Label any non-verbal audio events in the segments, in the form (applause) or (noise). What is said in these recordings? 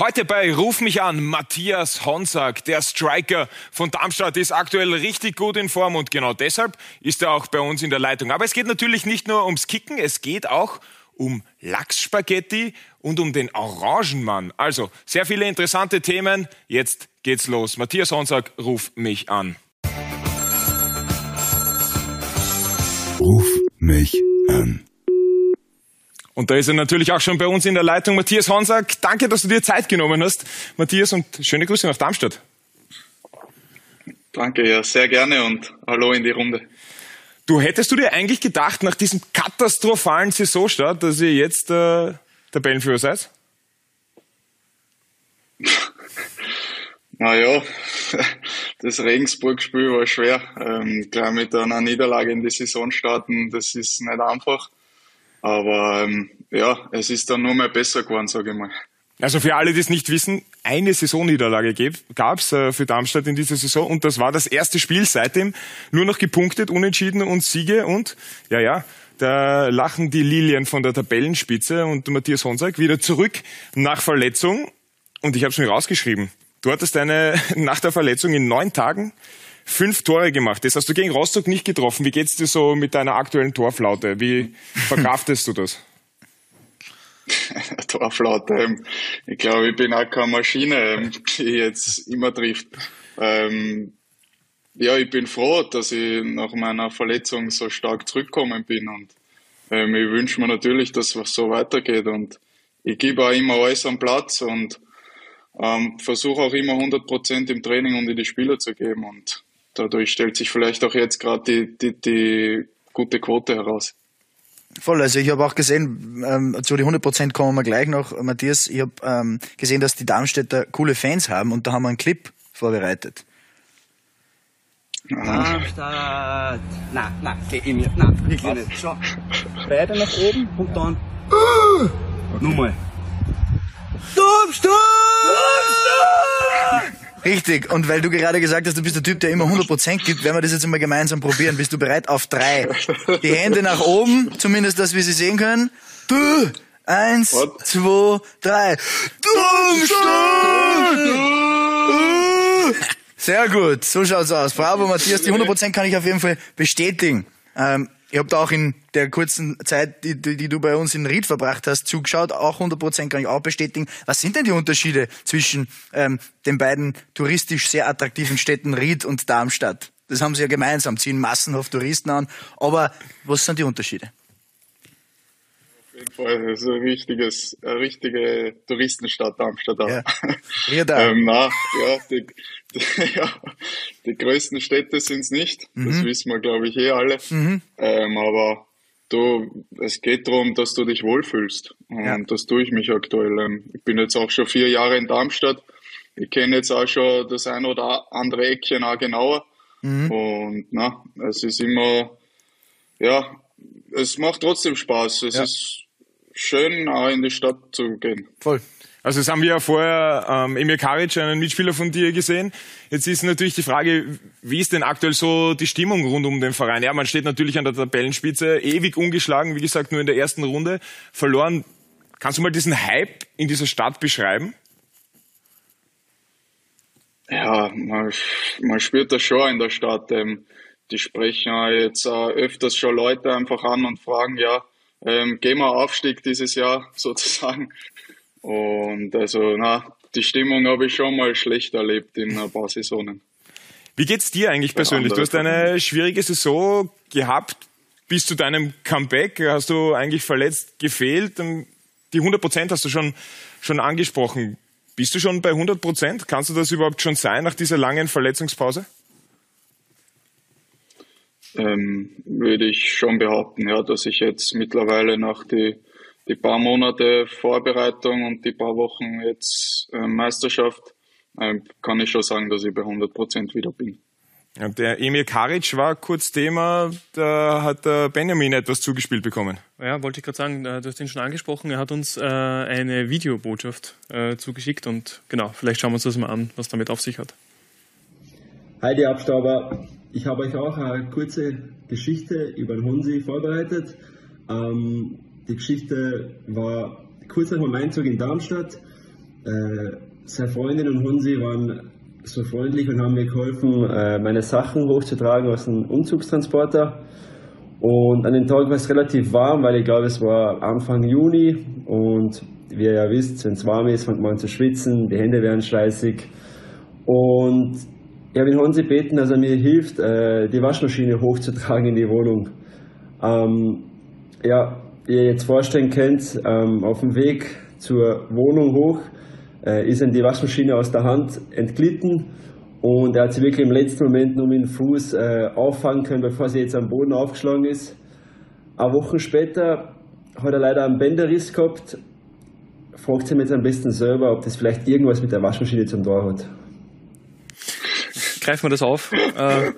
Heute bei Ruf mich an, Matthias Honsack, der Striker von Darmstadt, ist aktuell richtig gut in Form und genau deshalb ist er auch bei uns in der Leitung. Aber es geht natürlich nicht nur ums Kicken, es geht auch um Lachsspaghetti und um den Orangenmann. Also sehr viele interessante Themen. Jetzt geht's los. Matthias Honsack, ruf mich an. Ruf mich an. Und da ist er natürlich auch schon bei uns in der Leitung. Matthias Honsack, danke, dass du dir Zeit genommen hast. Matthias und schöne Grüße nach Darmstadt. Danke, ja, sehr gerne und hallo in die Runde. Du hättest du dir eigentlich gedacht, nach diesem katastrophalen Saisonstart, dass ihr jetzt äh, Tabellenführer seid? (laughs) Naja, (laughs) das Regensburg-Spiel war schwer. Ähm, gleich mit einer Niederlage in die Saison starten, das ist nicht einfach. Aber ähm, ja, es ist dann nur mehr besser geworden, sage ich mal. Also für alle, die es nicht wissen, eine Saisonniederlage gab es äh, für Darmstadt in dieser Saison und das war das erste Spiel seitdem. Nur noch gepunktet, unentschieden und Siege und ja, ja, da lachen die Lilien von der Tabellenspitze und Matthias Honsack wieder zurück nach Verletzung und ich habe es mir rausgeschrieben. Du hattest eine (laughs) nach der Verletzung in neun Tagen fünf Tore gemacht. Das hast du gegen Rostock nicht getroffen. Wie geht's dir so mit deiner aktuellen Torflaute? Wie (laughs) verkraftest du das? (laughs) Torflaute. Ähm, ich glaube, ich bin auch keine Maschine, ähm, die jetzt immer trifft. Ähm, ja, ich bin froh, dass ich nach meiner Verletzung so stark zurückgekommen bin und ähm, ich wünsche mir natürlich, dass es so weitergeht und ich gebe auch immer alles am Platz und ähm, versuche auch immer 100 Prozent im Training und in die Spieler zu geben und dadurch stellt sich vielleicht auch jetzt gerade die, die, die gute Quote heraus. Voll, also ich habe auch gesehen, ähm, zu den 100% kommen wir gleich noch, Matthias, ich habe ähm, gesehen, dass die Darmstädter coole Fans haben und da haben wir einen Clip vorbereitet. Darmstadt! Na, na, geh in mir, na, wirklich nicht. Schau, beide nach oben und dann... Okay. Nochmal. Darmstadt! Darmstadt! Richtig, und weil du gerade gesagt hast, du bist der Typ, der immer 100% gibt, werden wir das jetzt mal gemeinsam probieren. Bist du bereit auf drei? Die Hände nach oben, zumindest, dass wir sie sehen können. Du, eins, What? zwei, drei. Sehr gut, so schaut's aus. Bravo, Matthias, die 100% kann ich auf jeden Fall bestätigen. Ähm, ich habe da auch in der kurzen Zeit, die, die, die, du bei uns in Ried verbracht hast, zugeschaut. Auch 100% kann ich auch bestätigen. Was sind denn die Unterschiede zwischen ähm, den beiden touristisch sehr attraktiven Städten Ried und Darmstadt? Das haben sie ja gemeinsam, ziehen massenhaft Touristen an. Aber was sind die Unterschiede? Auf jeden Fall, das ist ein richtiges, eine richtige Touristenstadt Darmstadt. Ja. (laughs) ähm, na, ja, die, (laughs) ja, die größten Städte sind es nicht. Mhm. Das wissen wir, glaube ich, eh alle. Mhm. Ähm, aber du, es geht darum, dass du dich wohlfühlst. Und ja. das tue ich mich aktuell. Ähm, ich bin jetzt auch schon vier Jahre in Darmstadt. Ich kenne jetzt auch schon das ein oder andere Eckchen auch genauer. Mhm. Und na, es ist immer, ja, es macht trotzdem Spaß. Es ja. ist schön, auch in die Stadt zu gehen. Voll. Also das haben wir ja vorher ähm, Emir Karic, einen Mitspieler von dir, gesehen. Jetzt ist natürlich die Frage, wie ist denn aktuell so die Stimmung rund um den Verein? Ja, man steht natürlich an der Tabellenspitze, ewig ungeschlagen, wie gesagt, nur in der ersten Runde verloren. Kannst du mal diesen Hype in dieser Stadt beschreiben? Ja, man, man spürt das schon in der Stadt. Ähm, die sprechen jetzt äh, öfters schon Leute einfach an und fragen, ja, ähm, gehen wir Aufstieg dieses Jahr (laughs) sozusagen. Und also, na, die Stimmung habe ich schon mal schlecht erlebt in ein paar Saisonen. Wie geht's dir eigentlich persönlich? Du hast eine schwierige Saison gehabt. Bis zu deinem Comeback hast du eigentlich verletzt gefehlt. Die 100 Prozent hast du schon, schon angesprochen. Bist du schon bei 100 Prozent? Kannst du das überhaupt schon sein nach dieser langen Verletzungspause? Ähm, würde ich schon behaupten, ja, dass ich jetzt mittlerweile nach die die paar Monate Vorbereitung und die paar Wochen jetzt äh, Meisterschaft, äh, kann ich schon sagen, dass ich bei 100 Prozent wieder bin. Ja, der Emil Karic war kurz Thema, da hat der Benjamin etwas zugespielt bekommen. Ja, wollte ich gerade sagen, äh, du hast ihn schon angesprochen, er hat uns äh, eine Videobotschaft äh, zugeschickt und genau, vielleicht schauen wir uns das mal an, was damit auf sich hat. Hi, die Abstauber. Ich habe euch auch eine kurze Geschichte über den Hunsi vorbereitet. Ähm, die Geschichte war kurz nach meinem Einzug in Darmstadt. äh, seine Freundin und Hunsi waren so freundlich und haben mir geholfen, äh, meine Sachen hochzutragen aus dem Umzugstransporter. Und an dem Tag war es relativ warm, weil ich glaube, es war Anfang Juni und wie ihr ja wisst, wenn es warm ist, fängt man an zu schwitzen, die Hände werden schleißig. Und ich habe ihn Hansi gebeten, dass er mir hilft, äh, die Waschmaschine hochzutragen in die Wohnung. Ähm, ja, ihr jetzt vorstellen könnt, ähm, auf dem Weg zur Wohnung hoch äh, ist ihm die Waschmaschine aus der Hand entglitten und er hat sie wirklich im letzten Moment nur mit dem Fuß äh, auffangen können, bevor sie jetzt am Boden aufgeschlagen ist. Eine Woche später hat er leider einen Bänderriss gehabt. Fragt sich jetzt am besten selber, ob das vielleicht irgendwas mit der Waschmaschine zum Tor hat. Greifen wir das auf. Äh,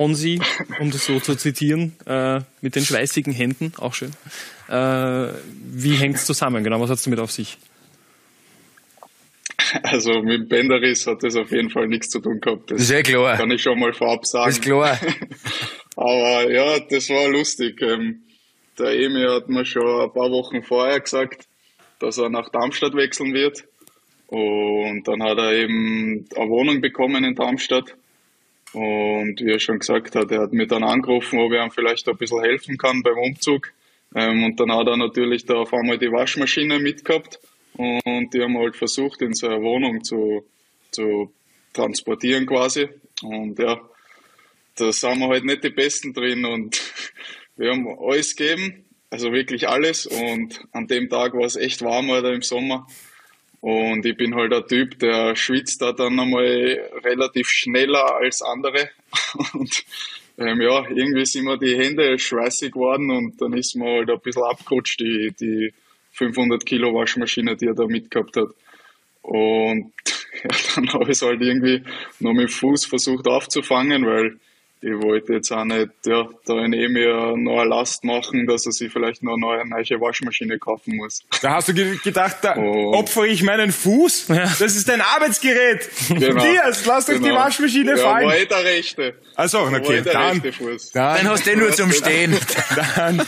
Onsi, um das so zu zitieren, äh, mit den schweißigen Händen, auch schön. Äh, wie hängt es zusammen? Genau, was hat es damit auf sich? Also mit dem Bänderriss hat das auf jeden Fall nichts zu tun gehabt. Das ist ja klar. Kann ich schon mal vorab sagen. Ist klar. (laughs) Aber ja, das war lustig. Ähm, der Emi hat mir schon ein paar Wochen vorher gesagt, dass er nach Darmstadt wechseln wird. Und dann hat er eben eine Wohnung bekommen in Darmstadt. Und wie er schon gesagt hat, er hat mich dann angerufen, ob er ihm vielleicht ein bisschen helfen kann beim Umzug. Ähm, und dann hat er natürlich da auf einmal die Waschmaschine mitgehabt. Und die haben halt versucht, in seine Wohnung zu, zu transportieren quasi. Und ja, da sind wir halt nicht die Besten drin und (laughs) wir haben alles gegeben, also wirklich alles. Und an dem Tag war es echt warm oder im Sommer. Und ich bin halt ein Typ, der schwitzt da dann einmal relativ schneller als andere. (laughs) Und ähm, ja, irgendwie sind mir die Hände schweißig geworden und dann ist mir halt ein bisschen abgerutscht, die, die 500 Kilo Waschmaschine, die er da mitgehabt hat. Und (laughs) ja, dann habe ich es halt irgendwie noch mit dem Fuß versucht aufzufangen, weil ich wollte jetzt auch nicht ja, da in eh mir noch eine Last machen, dass er sich vielleicht noch eine neue Waschmaschine kaufen muss. Da hast du ge gedacht, da oh. opfere ich meinen Fuß? Das ist dein Arbeitsgerät. Genau. Matthias, lass doch genau. die Waschmaschine ja, fallen. War eh der rechte. Also, okay, dann, rechte Fuß. dann, dann hast du den nur zum Stehen. (laughs) dann,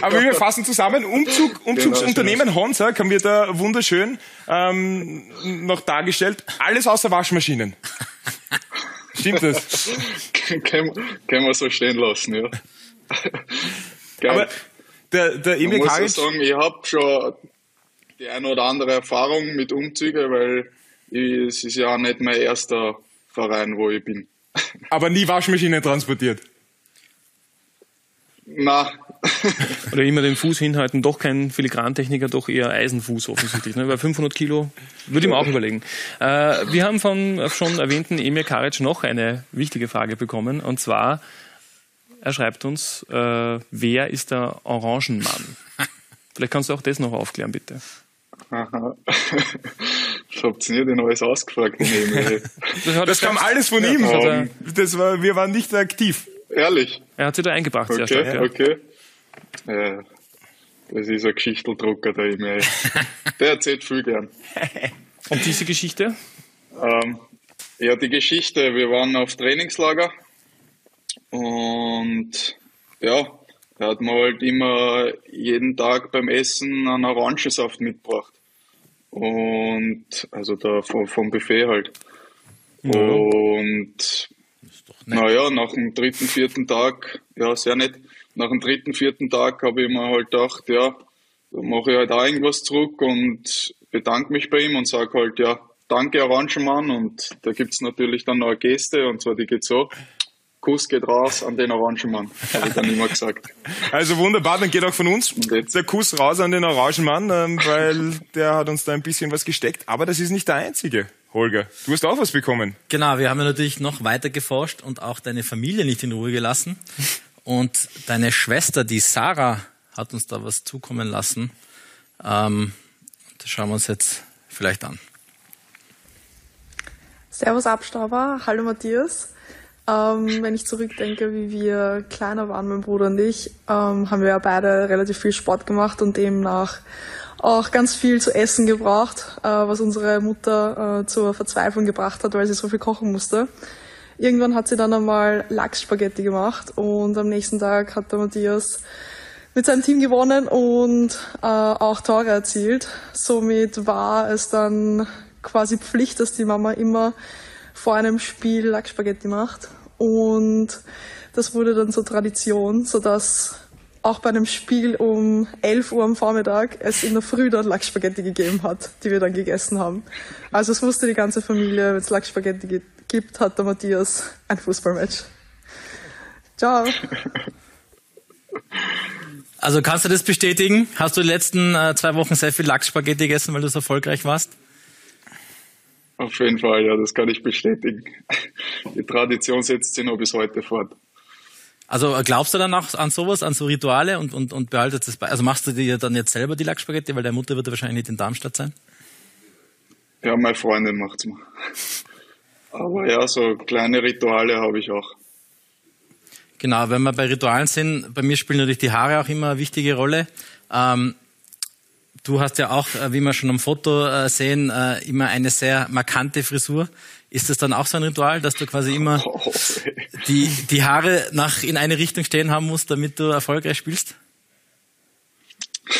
aber wir fassen zusammen, Umzug, Genau, Umzugsunternehmen Honsa haben wir da wunderschön ähm, noch dargestellt. Alles außer Waschmaschinen. Stimmt das? (laughs) (laughs) können, können wir so stehen lassen, ja. (laughs) Aber der, der ich Emil muss Karic, sagen, ich habe schon die eine oder andere Erfahrung mit Umzügen, weil ich, es ist ja nicht mein erster Verein, wo ich bin. (laughs) aber nie Waschmaschinen transportiert. Na, (laughs) Oder immer den Fuß hinhalten, doch kein Filigrantechniker, doch eher Eisenfuß offensichtlich. Ne? Weil 500 Kilo würde ich mir auch überlegen. Äh, wir haben von schon erwähnten Emir Karic noch eine wichtige Frage bekommen. Und zwar, er schreibt uns, äh, wer ist der Orangenmann? (laughs) Vielleicht kannst du auch das noch aufklären, bitte. aha. (laughs) Das habt ihr nicht alles ausgefragt. den Emil. Das, Das kam alles von ihm. das war, wir waren nicht aktiv. Ehrlich? er hat sich da eingebracht, sehr Okay, stark. Ja. okay. Äh, das ist ein Geschichteldrucker, der Emil. (laughs) Der erzählt viel gern. Und diese Geschichte? Ähm, ja, die Geschichte, wir waren auf Trainingslager und ja, da hat man halt immer jeden Tag beim Essen einen Orangensaft mitgebracht. Und also da vom, vom Buffet halt. Und naja, nach dem dritten, vierten Tag, ja, sehr nett, nach dem dritten, vierten Tag habe ich mir halt gedacht, ja, da mache ich halt auch irgendwas zurück und bedanke mich bei ihm und sage halt, ja, danke Orangenmann und da gibt's natürlich dann noch eine Geste und zwar die geht so, Kuss geht raus an den Orangenmann, habe ich dann immer gesagt. (laughs) Also wunderbar, dann geht auch von uns der Kuss raus an den Orangenmann, ähm, weil der hat uns da ein bisschen was gesteckt. Aber das ist nicht der einzige, Holger. Du hast auch was bekommen. Genau, wir haben ja natürlich noch weiter geforscht und auch deine Familie nicht in Ruhe gelassen. Und deine Schwester, die Sarah, hat uns da was zukommen lassen. Ähm, das schauen wir uns jetzt vielleicht an. Servus Abstauber, hallo Matthias. Ähm, wenn ich zurückdenke, wie wir kleiner waren, mein Bruder und ich, ähm, haben wir ja beide relativ viel Sport gemacht und demnach auch ganz viel zu essen gebraucht, äh, was unsere Mutter äh, zur Verzweiflung gebracht hat, weil sie so viel kochen musste. Irgendwann hat sie dann einmal Lachsspaghetti gemacht und am nächsten Tag hat der Matthias mit seinem Team gewonnen und äh, auch Tore erzielt. Somit war es dann quasi Pflicht, dass die Mama immer vor einem Spiel Lackspaghetti macht. Und das wurde dann so Tradition, sodass auch bei einem Spiel um 11 Uhr am Vormittag es in der Früh dann Lackspaghetti gegeben hat, die wir dann gegessen haben. Also es wusste die ganze Familie, wenn es Lackspaghetti gibt, hat der Matthias ein Fußballmatch. Ciao. Also kannst du das bestätigen? Hast du die letzten äh, zwei Wochen sehr viel Lachsspaghetti gegessen, weil du so erfolgreich warst? Auf jeden Fall, ja, das kann ich bestätigen. Die Tradition setzt sich noch bis heute fort. Also äh, glaubst du dann auch an sowas, an so Rituale und, und, und behaltest das bei? Also machst du dir dann jetzt selber die Lachsspaghetti, weil deine Mutter wird ja wahrscheinlich nicht in Darmstadt sein? Ja, meine Freundin macht's mal. Aber ja, so kleine Rituale habe ich auch. Genau, wenn wir bei Ritualen sind, bei mir spielen natürlich die Haare auch immer eine wichtige Rolle. Ähm, du hast ja auch, äh, wie wir schon am Foto äh, sehen, äh, immer eine sehr markante Frisur. Ist das dann auch so ein Ritual, dass du quasi immer (laughs) oh, die, die Haare nach in eine Richtung stehen haben musst, damit du erfolgreich spielst?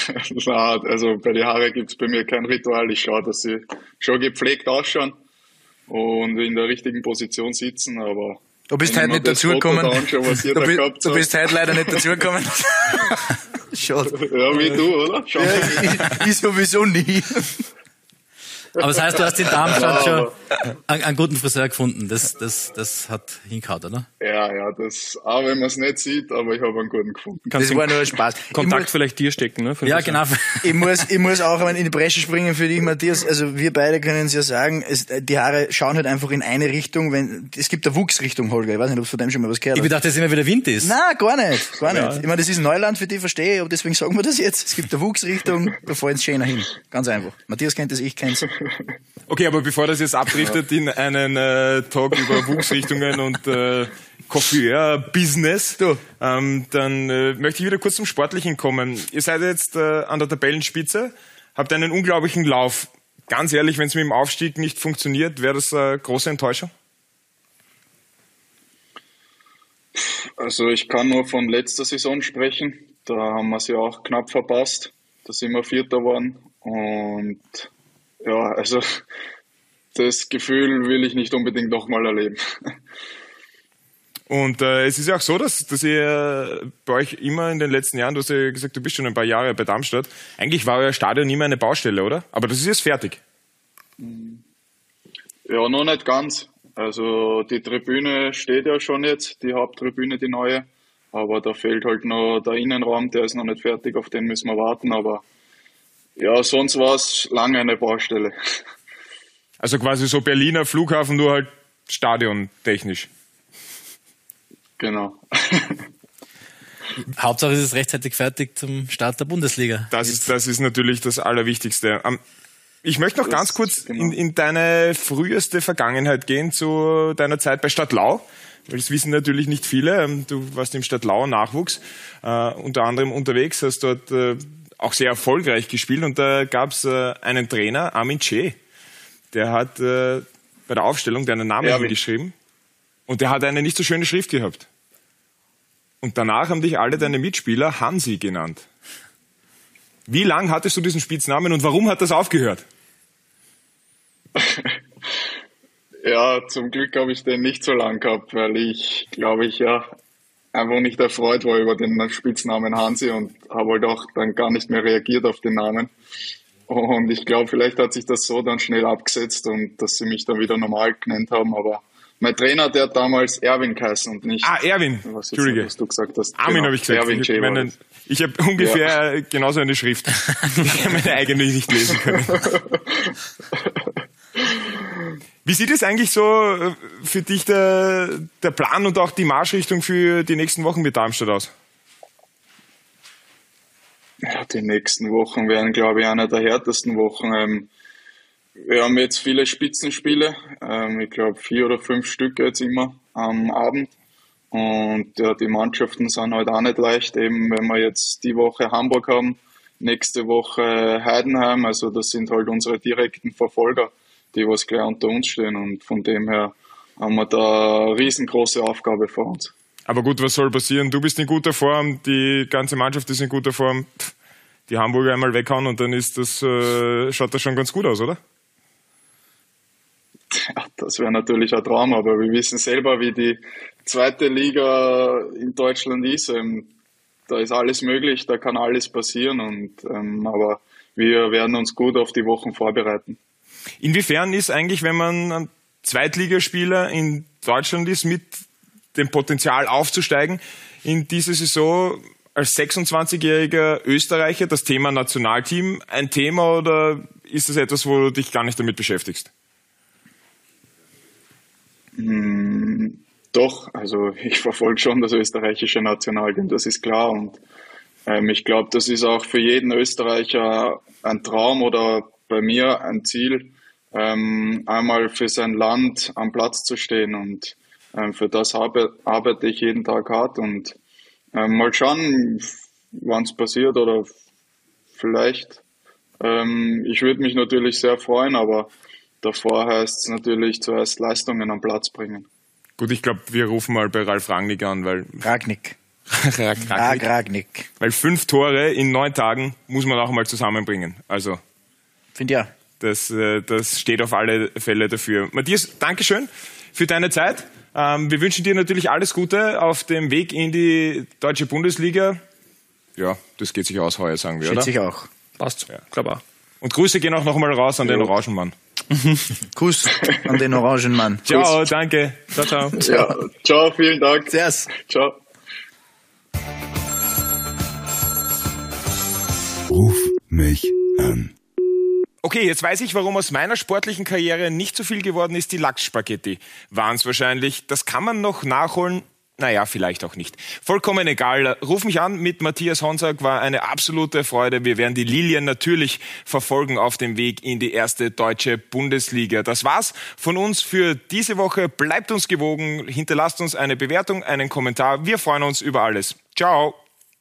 (laughs) Na, also bei den Haare gibt's bei mir kein Ritual. Ich schaue, dass sie schon gepflegt ausschauen und in der richtigen Position sitzen, aber Du bist heute nicht dazugekommen. Du, bist, du bist heute leider nicht dazugekommen. (laughs) Schade. Ja, wie du, oder? Schade. Ja, ich, ich sowieso nie. Aber das heißt, du hast in Darmstadt schon einen, einen, guten Friseur gefunden. Das, das, das hat hingehauen, oder? Ja, ja, das, auch wenn man es nicht sieht, aber ich habe einen guten gefunden. Kannst das war nur Spaß. Kontakt muss, vielleicht dir stecken, ne? Ja, genau. (laughs) Ich muss, ich muss auch in die Bresche springen für dich, Matthias. Also wir beide können es ja sagen, es, die Haare schauen halt einfach in eine Richtung, wenn, es gibt eine Wuchsrichtung, Holger. Ich weiß nicht, ob du von dem schon mal was gehört hast. Ich dachte, dass immer wieder Wind ist. Nein, gar nicht, gar nicht. Ja. Ich meine, das ist Neuland für dich, verstehe ich, aber deswegen sagen wir das jetzt. Es gibt eine Wuchsrichtung, da fallen es schöner hin. Ganz einfach. Matthias kennt das, ich kenn's. Okay, aber bevor das jetzt abdriftet in einen äh, Talk über Wuchsrichtungen und äh, Coiffeur-Business, ähm, dann äh, möchte ich wieder kurz zum Sportlichen kommen. Ihr seid jetzt äh, an der Tabellenspitze, habt einen unglaublichen Lauf. Ganz ehrlich, wenn es mit dem Aufstieg nicht funktioniert, wäre das eine große Enttäuschung? Also ich kann nur von letzter Saison sprechen. Da haben wir sie auch knapp verpasst. Da sind wir Vierter geworden. Und ja, also das Gefühl will ich nicht unbedingt nochmal erleben. Und äh, es ist ja auch so, dass, dass ihr bei euch immer in den letzten Jahren, du hast ja gesagt, du bist schon ein paar Jahre bei Darmstadt, eigentlich war euer Stadion immer eine Baustelle, oder? Aber das ist jetzt fertig. Ja, noch nicht ganz. Also die Tribüne steht ja schon jetzt, die Haupttribüne, die neue. Aber da fehlt halt noch der Innenraum, der ist noch nicht fertig, auf den müssen wir warten. Aber ja, sonst war es lange eine Baustelle. Also quasi so Berliner Flughafen, nur halt stadiontechnisch. Genau. (laughs) Hauptsache ist es rechtzeitig fertig zum Start der Bundesliga. Das ist, das ist natürlich das Allerwichtigste. Ich möchte noch das, ganz kurz genau. in, in deine früheste Vergangenheit gehen, zu deiner Zeit bei Stadtlau. Weil das wissen natürlich nicht viele. Ähm, du warst im Stadtlauer Nachwuchs, äh, unter anderem unterwegs, hast dort äh, auch sehr erfolgreich gespielt und da gab es äh, einen Trainer, Armin Che, der hat äh, bei der Aufstellung deinen Namen ja, hingeschrieben und der hat eine nicht so schöne Schrift gehabt. Und danach haben dich alle deine Mitspieler Hansi genannt. Wie lang hattest du diesen Spitznamen und warum hat das aufgehört? (laughs) ja, zum Glück habe ich den nicht so lang gehabt, weil ich, glaube ich, ja, einfach nicht erfreut war über den Spitznamen Hansi und habe halt auch dann gar nicht mehr reagiert auf den Namen. Und ich glaube, vielleicht hat sich das so dann schnell abgesetzt und dass sie mich dann wieder normal genannt haben, aber mein Trainer, der hat damals Erwin geheißen und nicht. Ah, Erwin. Was, Entschuldige. was du gesagt hast. Armin genau, habe ich gesagt. Erwin ich, habe ungefähr ja. genauso eine Schrift. (laughs) ich habe meine eigene nicht lesen können. (laughs) Wie sieht es eigentlich so äh, für dich der, der Plan und auch die Marschrichtung für die nächsten Wochen mit Darmstadt aus? Ja, die nächsten Wochen werden, glaube ich, einer der härtesten Wochen. Ähm, wir haben jetzt viele Spitzenspiele, ähm, ich glaube vier oder fünf Stück jetzt immer am Abend. Und ja, die Mannschaften sind halt auch nicht leicht, eben wenn wir jetzt die Woche Hamburg haben, nächste Woche Heidenheim, also das sind halt unsere direkten Verfolger die was gleich unter uns stehen. Und von dem her haben wir da eine riesengroße Aufgabe vor uns. Aber gut, was soll passieren? Du bist in guter Form, die ganze Mannschaft ist in guter Form. Die Hamburger einmal weghauen und dann ist das, äh, schaut das schon ganz gut aus, oder? das wäre natürlich ein Traum, aber wir wissen selber, wie die zweite Liga in Deutschland ist. Ähm, da ist alles möglich, da kann alles passieren und ähm, aber wir werden uns gut auf die Wochen vorbereiten. Inwiefern ist eigentlich, wenn man ein Zweitligaspieler in Deutschland ist, mit dem Potenzial aufzusteigen, in diese Saison als 26-jähriger Österreicher das Thema Nationalteam ein Thema oder ist das etwas, wo du dich gar nicht damit beschäftigst? Mm, doch, also ich (laughs) verfolge schon das österreichische Nationalteam, das ist klar. Und ähm, ich glaube, das ist auch für jeden Österreicher ein Traum oder bei mir ein Ziel, ähm, einmal für sein Land am Platz zu stehen. Und ähm, für das habe, arbeite ich jeden Tag hart und ähm, mal schauen, wann es passiert oder vielleicht. Ähm, ich würde mich natürlich sehr freuen, aber davor heißt es natürlich zuerst Leistungen am Platz bringen. Gut, ich glaube, wir rufen mal bei Ralf Rangnick an, weil. (laughs) Ragnick. Ragnick. Rag Ragnick. Weil fünf Tore in neun Tagen muss man auch mal zusammenbringen. Also. Finde ja. Das, äh, das steht auf alle Fälle dafür. Matthias, Dankeschön für deine Zeit. Ähm, wir wünschen dir natürlich alles Gute auf dem Weg in die deutsche Bundesliga. Ja, das geht sich aus heuer, sagen wir, Schätze oder? ich auch. Passt. Ja, klar. Und Grüße gehen auch nochmal raus an den Orangenmann. (laughs) Kuss an den Orangenmann. Ciao, Kuss. danke. Ciao, ciao. Ja, ciao, vielen Dank. Servus. Ciao. Ruf mich an. Okay, jetzt weiß ich, warum aus meiner sportlichen Karriere nicht so viel geworden ist, die Lachsspaghetti. Waren es wahrscheinlich. Das kann man noch nachholen. Naja, vielleicht auch nicht. Vollkommen egal. Ruf mich an mit Matthias Honsack, war eine absolute Freude. Wir werden die Lilien natürlich verfolgen auf dem Weg in die erste deutsche Bundesliga. Das war's von uns für diese Woche. Bleibt uns gewogen, hinterlasst uns eine Bewertung, einen Kommentar. Wir freuen uns über alles. Ciao.